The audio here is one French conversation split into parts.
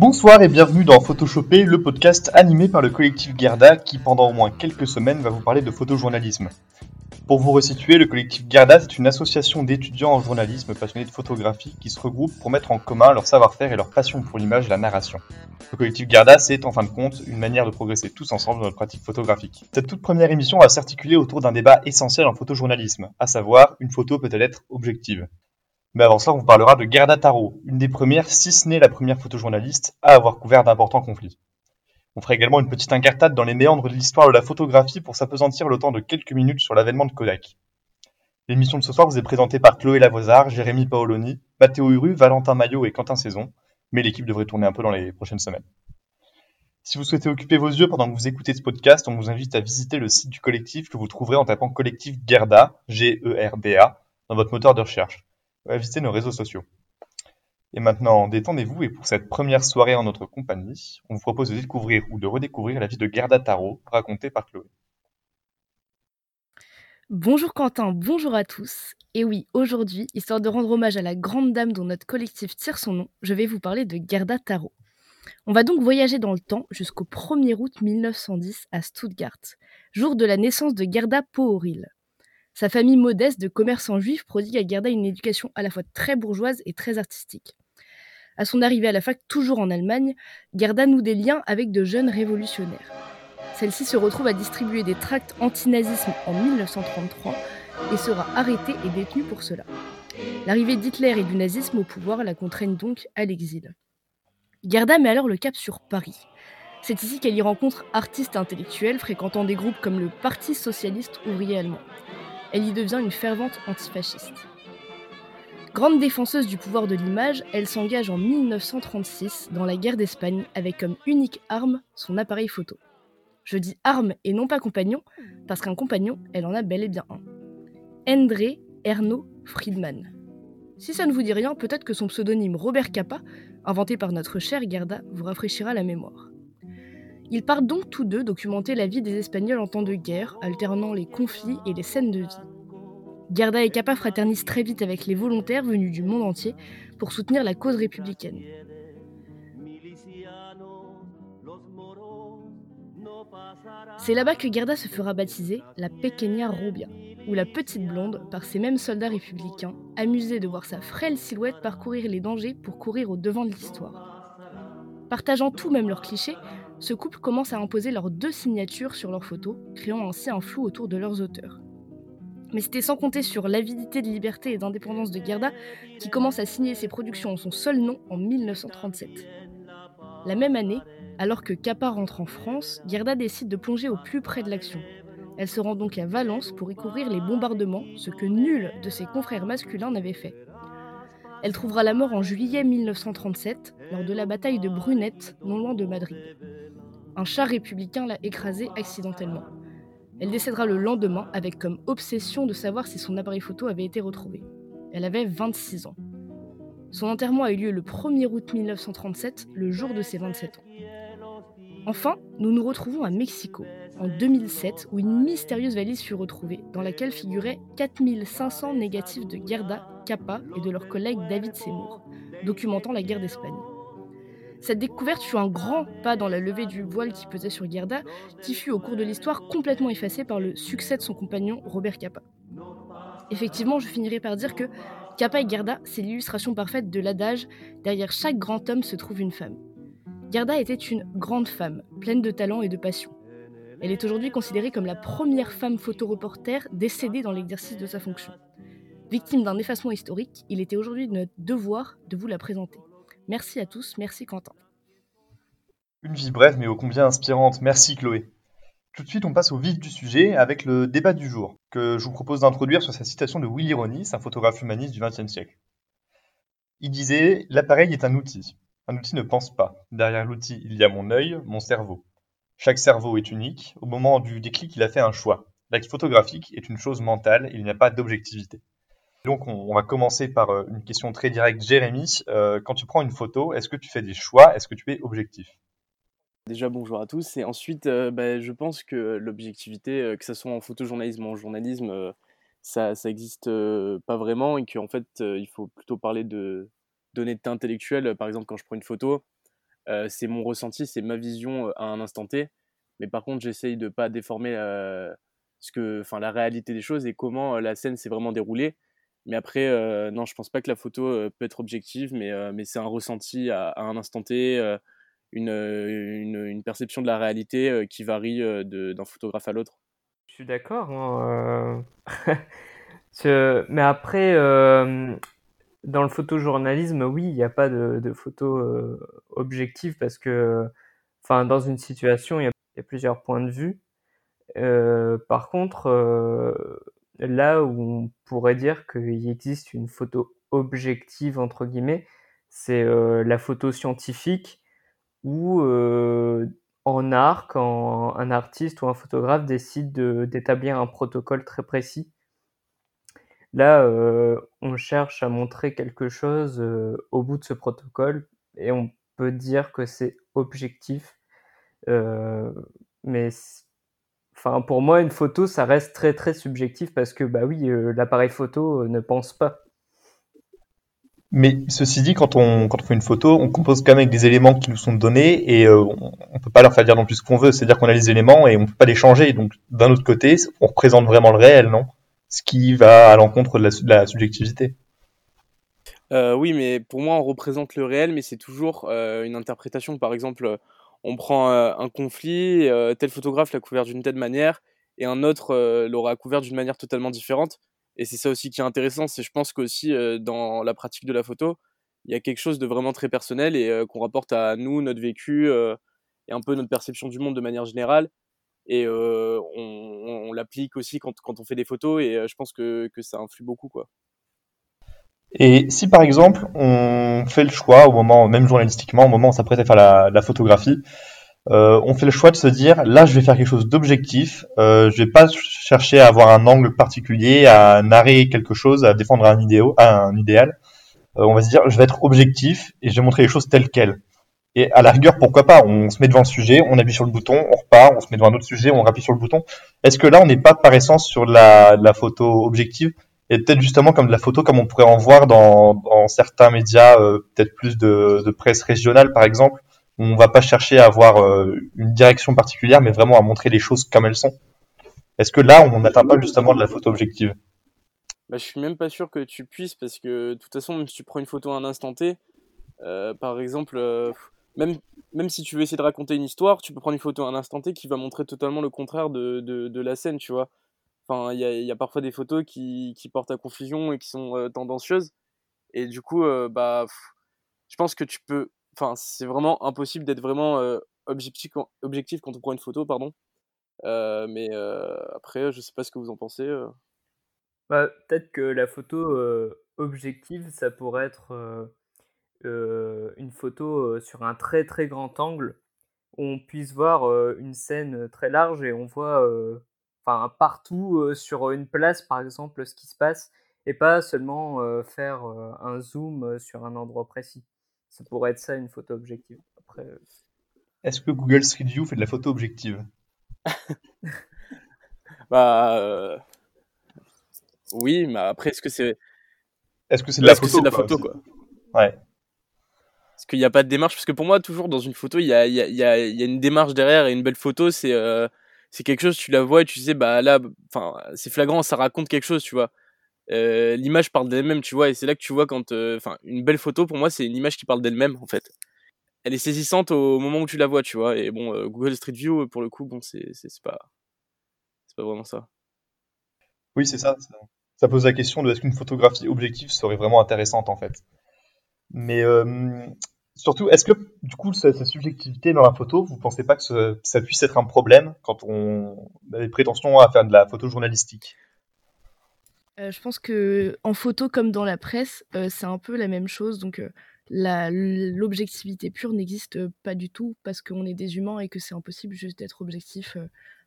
Bonsoir et bienvenue dans Photoshopé, le podcast animé par le collectif Gerda qui pendant au moins quelques semaines va vous parler de photojournalisme. Pour vous resituer, le collectif Gerda c'est une association d'étudiants en journalisme passionnés de photographie qui se regroupent pour mettre en commun leur savoir-faire et leur passion pour l'image et la narration. Le collectif Gerda c'est en fin de compte une manière de progresser tous ensemble dans notre pratique photographique. Cette toute première émission va s'articuler autour d'un débat essentiel en photojournalisme, à savoir une photo peut-elle être objective? Mais avant cela, on vous parlera de Gerda Taro, une des premières, si ce n'est la première photojournaliste, à avoir couvert d'importants conflits. On fera également une petite incartade dans les méandres de l'histoire de la photographie pour s'apesantir le temps de quelques minutes sur l'avènement de Kodak. L'émission de ce soir vous est présentée par Chloé Lavoisard, Jérémy Paoloni, Matteo Uru, Valentin Maillot et Quentin Saison, mais l'équipe devrait tourner un peu dans les prochaines semaines. Si vous souhaitez occuper vos yeux pendant que vous écoutez ce podcast, on vous invite à visiter le site du collectif que vous trouverez en tapant collectif Gerda, G-E-R-D-A, dans votre moteur de recherche visiter nos réseaux sociaux. Et maintenant, détendez-vous et pour cette première soirée en notre compagnie, on vous propose de découvrir ou de redécouvrir la vie de Gerda Tarot, racontée par Chloé. Bonjour Quentin, bonjour à tous. Et oui, aujourd'hui, histoire de rendre hommage à la grande dame dont notre collectif tire son nom, je vais vous parler de Gerda Tarot. On va donc voyager dans le temps jusqu'au 1er août 1910 à Stuttgart, jour de la naissance de Gerda Pooril. Sa famille modeste de commerçants juifs prodigue à Gerda une éducation à la fois très bourgeoise et très artistique. À son arrivée à la fac, toujours en Allemagne, Gerda noue des liens avec de jeunes révolutionnaires. Celle-ci se retrouve à distribuer des tracts anti-nazisme en 1933 et sera arrêtée et détenue pour cela. L'arrivée d'Hitler et du nazisme au pouvoir la contraignent donc à l'exil. Gerda met alors le cap sur Paris. C'est ici qu'elle y rencontre artistes intellectuels fréquentant des groupes comme le Parti socialiste ouvrier allemand elle y devient une fervente antifasciste. Grande défenseuse du pouvoir de l'image, elle s'engage en 1936 dans la guerre d'Espagne avec comme unique arme son appareil photo. Je dis arme et non pas compagnon, parce qu'un compagnon, elle en a bel et bien un. Endre Erno Friedman. Si ça ne vous dit rien, peut-être que son pseudonyme Robert Capa, inventé par notre chère Gerda, vous rafraîchira la mémoire. Ils partent donc tous deux documenter la vie des Espagnols en temps de guerre, alternant les conflits et les scènes de vie. Garda et Capa fraternisent très vite avec les volontaires venus du monde entier pour soutenir la cause républicaine. C'est là-bas que Garda se fera baptiser la Pequeña Rubia, ou la petite blonde, par ces mêmes soldats républicains, amusés de voir sa frêle silhouette parcourir les dangers pour courir au devant de l'histoire. Partageant tout même leurs clichés, ce couple commence à imposer leurs deux signatures sur leurs photos, créant ainsi un flou autour de leurs auteurs. Mais c'était sans compter sur l'avidité de liberté et d'indépendance de Gerda, qui commence à signer ses productions en son seul nom en 1937. La même année, alors que Capa rentre en France, Gerda décide de plonger au plus près de l'action. Elle se rend donc à Valence pour y couvrir les bombardements, ce que nul de ses confrères masculins n'avait fait. Elle trouvera la mort en juillet 1937, lors de la bataille de Brunette, non loin de Madrid. Un char républicain l'a écrasée accidentellement. Elle décédera le lendemain avec comme obsession de savoir si son appareil photo avait été retrouvé. Elle avait 26 ans. Son enterrement a eu lieu le 1er août 1937, le jour de ses 27 ans. Enfin, nous nous retrouvons à Mexico, en 2007, où une mystérieuse valise fut retrouvée, dans laquelle figuraient 4500 négatifs de Gerda, Kappa et de leur collègue David Seymour, documentant la guerre d'Espagne. Cette découverte fut un grand pas dans la levée du voile qui pesait sur Gerda, qui fut au cours de l'histoire complètement effacée par le succès de son compagnon Robert Capa. Effectivement, je finirai par dire que Capa et Gerda, c'est l'illustration parfaite de l'adage derrière chaque grand homme se trouve une femme. Gerda était une grande femme, pleine de talent et de passion. Elle est aujourd'hui considérée comme la première femme photoreporter décédée dans l'exercice de sa fonction. Victime d'un effacement historique, il était aujourd'hui notre devoir de vous la présenter. Merci à tous, merci Quentin. Une vie brève mais ô combien inspirante, merci Chloé. Tout de suite, on passe au vif du sujet avec le débat du jour, que je vous propose d'introduire sur sa citation de Willy Ronis, un photographe humaniste du XXe siècle. Il disait L'appareil est un outil. Un outil ne pense pas. Derrière l'outil, il y a mon œil, mon cerveau. Chaque cerveau est unique. Au moment du déclic, il a fait un choix. L'acte photographique est une chose mentale, il n'y a pas d'objectivité. Donc, on, va commencer par euh, une question très directe. Jérémy, euh, quand tu prends une photo, est-ce que tu fais des choix? Est-ce que tu es objectif? Déjà, bonjour à tous. Et ensuite, euh, bah, je pense que l'objectivité, que ce soit en photojournalisme ou en journalisme, ça n'existe pas vraiment et qu'en fait, il faut plutôt parler de d'honnêteté intellectuelle. Par exemple, quand je prends une photo, c'est mon ressenti, c'est ma vision à un instant T. Mais par contre, j'essaye de pas déformer ce que, la réalité des choses et comment la scène s'est vraiment déroulée. Mais après, non, je pense pas que la photo peut être objective, mais, mais c'est un ressenti à, un instant T, une, une, une, perception de la réalité qui varie d'un photographe à l'autre. Je suis d'accord. Hein, mais après, dans le photojournalisme, oui, il n'y a pas de, photo euh, objective parce que, enfin, dans une situation, il y, a, plusieurs points de vue. Euh, par contre, euh, là où on pourrait dire qu'il existe une photo objective entre guillemets, c'est la photo scientifique où en art, quand un artiste ou un photographe décide d'établir un protocole très précis Là, euh, on cherche à montrer quelque chose euh, au bout de ce protocole et on peut dire que c'est objectif. Euh, mais enfin, pour moi, une photo, ça reste très très subjectif parce que bah oui, l'appareil photo ne pense pas. Mais ceci dit, quand on, fait une photo, on compose quand même avec des éléments qui nous sont donnés et on, ne peut pas leur faire dire non plus ce qu'on veut. C'est-à-dire qu'on a les éléments et on peut pas les changer. Donc d'un autre côté, on représente vraiment le réel, non? Ce qui va à l'encontre de, la, subjectivité. Euh, oui, mais pour moi, on représente le réel, mais c'est toujours euh, une interprétation. Par exemple, on prend euh, un conflit, tel photographe l'a couvert d'une telle manière, et un autre l'aura couvert d'une manière totalement différente. Et c'est ça aussi qui est intéressant, c'est je pense qu'aussi dans la pratique de la photo, il y a quelque chose de vraiment très personnel et qu'on rapporte à nous, notre vécu et un peu notre perception du monde de manière générale et on, l'applique aussi quand, on fait des photos et je pense que, ça influe beaucoup quoi. Et si par exemple on fait le choix au moment, même journalistiquement, au moment où on s'apprête à faire la, photographie, on fait le choix de se dire là je vais faire quelque chose d'objectif, euh, je vais pas chercher à avoir un angle particulier, à narrer quelque chose, à défendre un, un idéal. on va se dire je vais être objectif et je vais montrer les choses telles quelles. Et à la rigueur, pourquoi pas? On se met devant le sujet, on appuie sur le bouton, on repart, on se met devant un autre sujet, on appuie sur le bouton. Est-ce que là, on n'est pas par essence sur la, la photo objective? Et peut-être justement comme de la photo, comme on pourrait en voir dans, certains médias, euh, peut-être plus de, presse régionale par exemple, où on va pas chercher à avoir euh, une direction particulière, mais vraiment à montrer les choses comme elles sont. Est-ce que là, on n'atteint pas justement de la photo objective? Bah, Je suis même pas sûr que tu puisses, parce que de toute façon, même si tu prends une photo à un instant T, euh, par exemple, même, même si tu veux essayer de raconter une histoire, tu peux prendre une photo à un instant T qui va montrer totalement le contraire de, de, la scène, tu vois. Enfin, il y a, parfois des photos qui, qui, portent à confusion et qui sont euh, tendancieuses. Et du coup, euh, bah, je pense que tu peux. Enfin, c'est vraiment impossible d'être vraiment euh, objectif, quand on prend une photo, pardon. mais après, je sais pas ce que vous en pensez. Bah, Peut-être que la photo objective, ça pourrait être une photo euh, sur un très très grand angle où on puisse voir euh, une scène très large et on voit enfin partout sur une place par exemple ce qui se passe et pas seulement faire un zoom sur un endroit précis. Ça pourrait être ça une photo objective. Après, Est-ce que Google Street View fait de la photo objective? Bah oui, mais après est-ce que c'est est-ce que c'est de, la, photo, de la photo quoi Ouais. Parce qu'il n'y a pas de démarche. Parce que pour moi, toujours dans une photo, il y a, une démarche derrière et une belle photo, c'est euh, c'est quelque chose, tu la vois et tu sais, bah là, c'est flagrant, ça raconte quelque chose, tu vois. Euh, l'image parle d'elle-même, tu vois, et c'est là que tu vois quand. Euh, enfin, une belle photo, pour moi, c'est une image qui parle d'elle-même, en fait. Elle est saisissante au moment où tu la vois, tu vois. Et bon, Google Street View, pour le coup, bon, c'est pas. C'est pas vraiment ça. Oui, c'est ça. Ça pose la question de est-ce qu'une photographie objective serait vraiment intéressante, en fait? Mais euh, surtout, est-ce que du coup, cette, subjectivité dans la photo, vous pensez pas que ça puisse être un problème quand on a des prétentions à faire de la photo journalistique? Euh, Je pense que en photo comme dans la presse, euh, c'est un peu la même chose. Donc l'objectivité pure n'existe pas du tout parce qu'on est des humains et que c'est impossible juste d'être objectif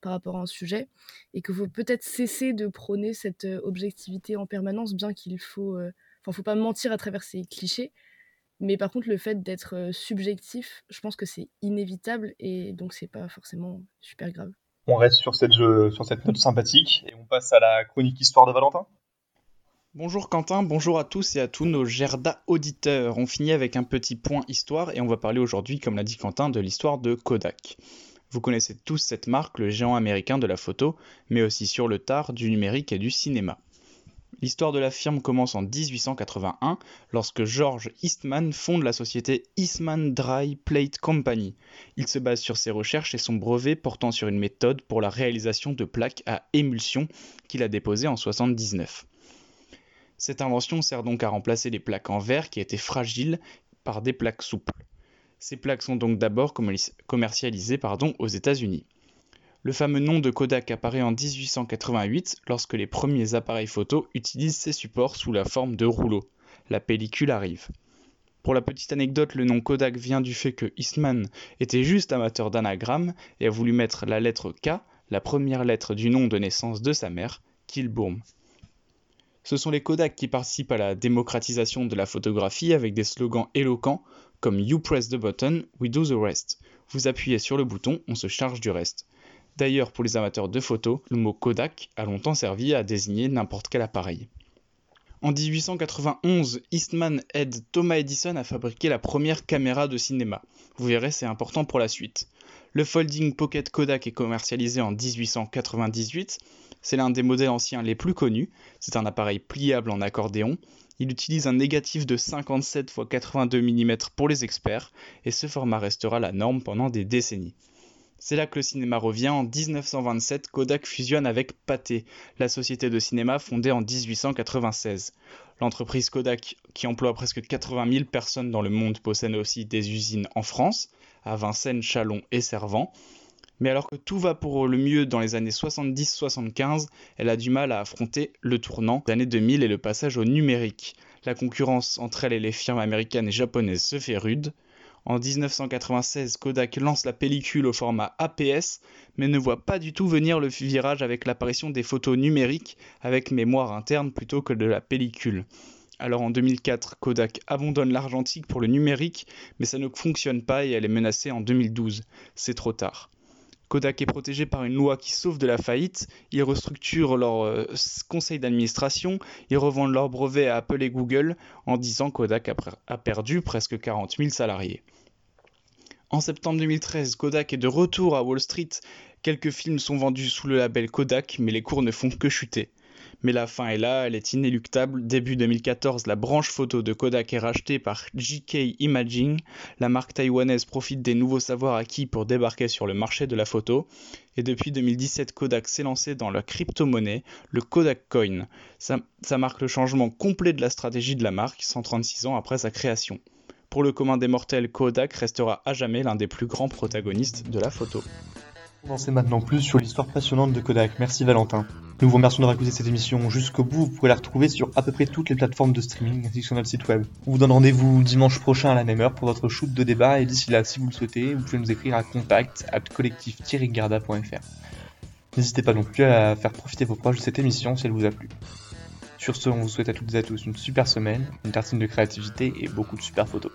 par rapport à un sujet. Et qu'il faut peut-être cesser de prôner cette objectivité en permanence, bien qu'il faut, enfin, faut pas mentir à travers ces clichés, mais par contre, le fait d'être subjectif, je pense que c'est inévitable et donc c'est pas forcément super grave. On reste sur cette, sur cette note sympathique et on passe à la chronique histoire de Valentin. Bonjour Quentin, bonjour à tous et à tous nos Gerda auditeurs. On finit avec un petit point histoire et on va parler aujourd'hui, comme l'a dit Quentin, de l'histoire de Kodak. Vous connaissez tous cette marque, le géant américain de la photo, mais aussi sur le tard du numérique et du cinéma. L'histoire de la firme commence en 1881 lorsque George Eastman fonde la société Eastman Dry Plate Company. Il se base sur ses recherches et son brevet portant sur une méthode pour la réalisation de plaques à émulsion qu'il a déposée en 1979. Cette invention sert donc à remplacer les plaques en verre qui étaient fragiles par des plaques souples. Ces plaques sont donc d'abord commercialisées aux États-Unis. Le fameux nom de Kodak apparaît en 1888 lorsque les premiers appareils photo utilisent ces supports sous la forme de rouleaux. La pellicule arrive. Pour la petite anecdote, le nom Kodak vient du fait que Eastman était juste amateur d'anagramme et a voulu mettre la lettre K, la première lettre du nom de naissance de sa mère, Kilbourne. Ce sont les Kodak qui participent à la démocratisation de la photographie avec des slogans éloquents comme You press the button, we do the rest. Vous appuyez sur le bouton, on se charge du reste. D'ailleurs, pour les amateurs de photos, le mot Kodak a longtemps servi à désigner n'importe quel appareil. En 1891, Eastman aide Thomas Edison à fabriquer la première caméra de cinéma. Vous verrez, c'est important pour la suite. Le Folding Pocket Kodak est commercialisé en 1898. C'est l'un des modèles anciens les plus connus. C'est un appareil pliable en accordéon. Il utilise un négatif de 57 x 82 mm pour les experts et ce format restera la norme pendant des décennies. C'est là que le cinéma revient. En 1927, Kodak fusionne avec Pathé, la société de cinéma fondée en 1896. L'entreprise Kodak, qui emploie presque 80 000 personnes dans le monde, possède aussi des usines en France, à Vincennes, Chalon et Servant. Mais alors que tout va pour le mieux dans les années 70-75, elle a du mal à affronter le tournant des années 2000 et le passage au numérique. La concurrence entre elle et les firmes américaines et japonaises se fait rude. En 1996, Kodak lance la pellicule au format APS, mais ne voit pas du tout venir le virage avec l'apparition des photos numériques avec mémoire interne plutôt que de la pellicule. Alors en 2004, Kodak abandonne l'argentique pour le numérique, mais ça ne fonctionne pas et elle est menacée en 2012. C'est trop tard. Kodak est protégé par une loi qui sauve de la faillite, ils restructurent leur euh, conseil d'administration, ils revendent leurs brevets à Apple et Google en disant Kodak a, perdu presque 40 000 salariés. En septembre 2013, Kodak est de retour à Wall Street. Quelques films sont vendus sous le label Kodak, mais les cours ne font que chuter. Mais la fin est là, elle est inéluctable. Début 2014, la branche photo de Kodak est rachetée par JK Imaging. La marque taïwanaise profite des nouveaux savoirs acquis pour débarquer sur le marché de la photo. Et depuis 2017, Kodak s'est lancé dans la crypto-monnaie, le Kodak Coin. Ça, marque le changement complet de la stratégie de la marque, 136 ans après sa création. Pour le commun des mortels, Kodak restera à jamais l'un des plus grands protagonistes de la photo. On maintenant plus sur l'histoire passionnante de Kodak. Merci Valentin. Nous vous remercions d'avoir écouté cette émission jusqu'au bout. Vous pourrez la retrouver sur à peu près toutes les plateformes de streaming ainsi que sur notre site web. On vous donne rendez-vous dimanche prochain à la même heure pour votre shoot de débat et d'ici là, si vous le souhaitez, vous pouvez nous écrire à contact at collectif-garda.fr. N'hésitez pas non plus à faire profiter vos proches de cette émission si elle vous a plu. Sur ce, on vous souhaite à toutes et à tous une super semaine, une tartine de créativité et beaucoup de super photos.